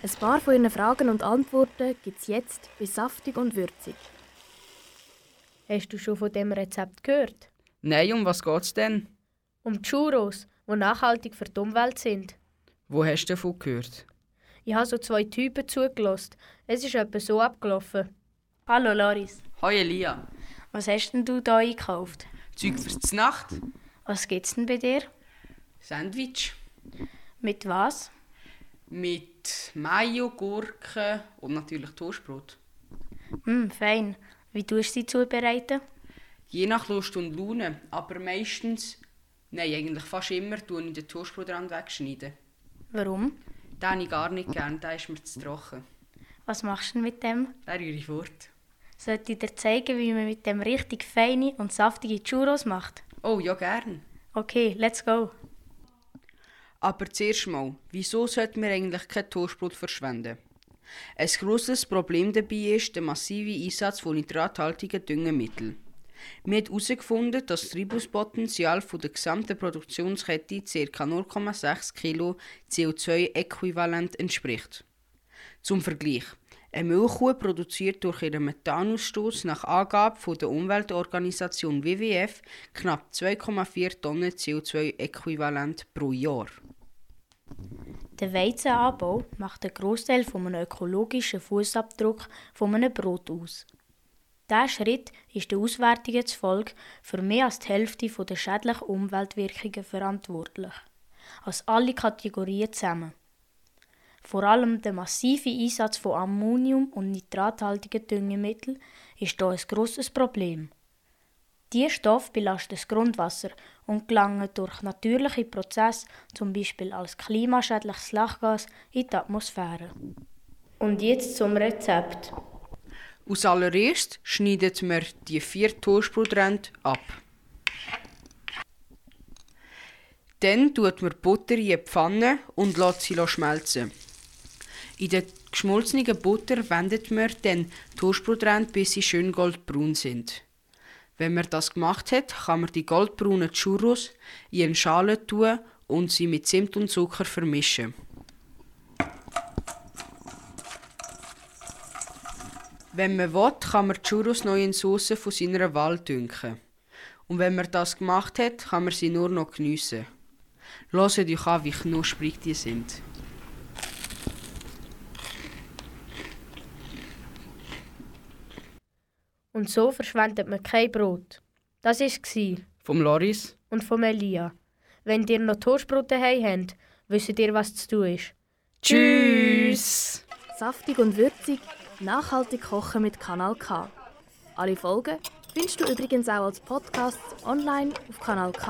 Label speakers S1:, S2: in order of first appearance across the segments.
S1: Ein paar von Ihren Fragen und Antworten gibt es jetzt bei Saftig und Würzig.
S2: Hast du schon von dem Rezept gehört?
S3: Nein, um was geht's denn?
S2: Um die Churros, die nachhaltig für die Umwelt sind.
S3: Wo hast du davon gehört?
S2: Ich habe so zwei Typen zugelassen. Es ist etwa so abgelaufen. Hallo Loris.
S3: Hoi Elia.
S2: Was hast denn du da eingekauft?
S3: Zeug fürs Nacht?
S2: Was gibt's denn bei dir?
S3: Sandwich.
S2: Mit was?
S3: Mit Mayo, Gurken und natürlich Toastbrot.
S2: Hm, fein. Wie tust du sie zubereiten?
S3: Je nach Lust und Laune, aber meistens, nein, eigentlich fast immer, tue ich den Toastbrotrand wegschneiden.
S2: Warum?
S3: Den habe ich gar nicht gern, der ist mir zu trocken.
S2: Was machst du denn mit dem?
S3: Den rühre ich fort.
S2: Sollte ich dir zeigen, wie man mit dem richtig feine und saftige Churros macht?
S3: Oh, ja, gern.
S2: Okay, let's go.
S3: Aber zuerst mal, wieso sollten wir eigentlich kein Toastbrot verschwenden? Ein grosses Problem dabei ist der massive Einsatz von nitrathaltigen Düngemitteln. Wir haben herausgefunden, dass das Treibhauspotenzial der gesamten Produktionskette ca. 0,6 kg CO2-Äquivalent entspricht. Zum Vergleich. Eine Milchkuh produziert durch ihren Methanausstoß nach Angabe der Umweltorganisation WWF knapp 2,4 Tonnen CO2-Äquivalent pro Jahr.
S2: Der Weizenanbau macht einen Großteil von einem ökologischen Fußabdruck von einem Brot aus. Dieser Schritt ist der Auswertung zufolge für mehr als die Hälfte der schädlichen Umweltwirkungen verantwortlich. Als alle Kategorien zusammen. Vor allem der massive Einsatz von Ammonium- und nitrathaltigen Düngemitteln ist hier ein grosses Problem. Diese Stoffe belasten das Grundwasser und gelangen durch natürliche Prozesse, zum Beispiel als klimaschädliches Lachgas, in die Atmosphäre. Und jetzt zum Rezept.
S3: Aus allererst schneidet man die vier Toastbrotränder ab. Dann tut man Butter in die Pfanne und lässt sie schmelzen. In der geschmolzenen Butter wendet man dann Toastbrotränder, bis sie schön goldbraun sind. Wenn man das gemacht hat, kann man die goldbraunen Churros in eine Schale tun und sie mit Zimt und Zucker vermischen. Wenn man will, kann man die Churros noch in Soße von seiner Wahl dünken. Und wenn man das gemacht hat, kann man sie nur noch geniessen. Hört euch an, wie knusprig die sind.
S2: Und so verschwendet man kein Brot. Das war es.
S3: Vom Loris.
S2: Und vom Elia. Wenn ihr noch Toastbrot daheim habt, wisst ihr, was zu tun ist.
S3: Tschüss!
S1: Saftig und würzig, nachhaltig kochen mit Kanal K. Alle Folgen findest du übrigens auch als Podcast online auf kanalk.ch.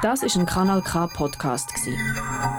S4: Das ist ein Kanal K Podcast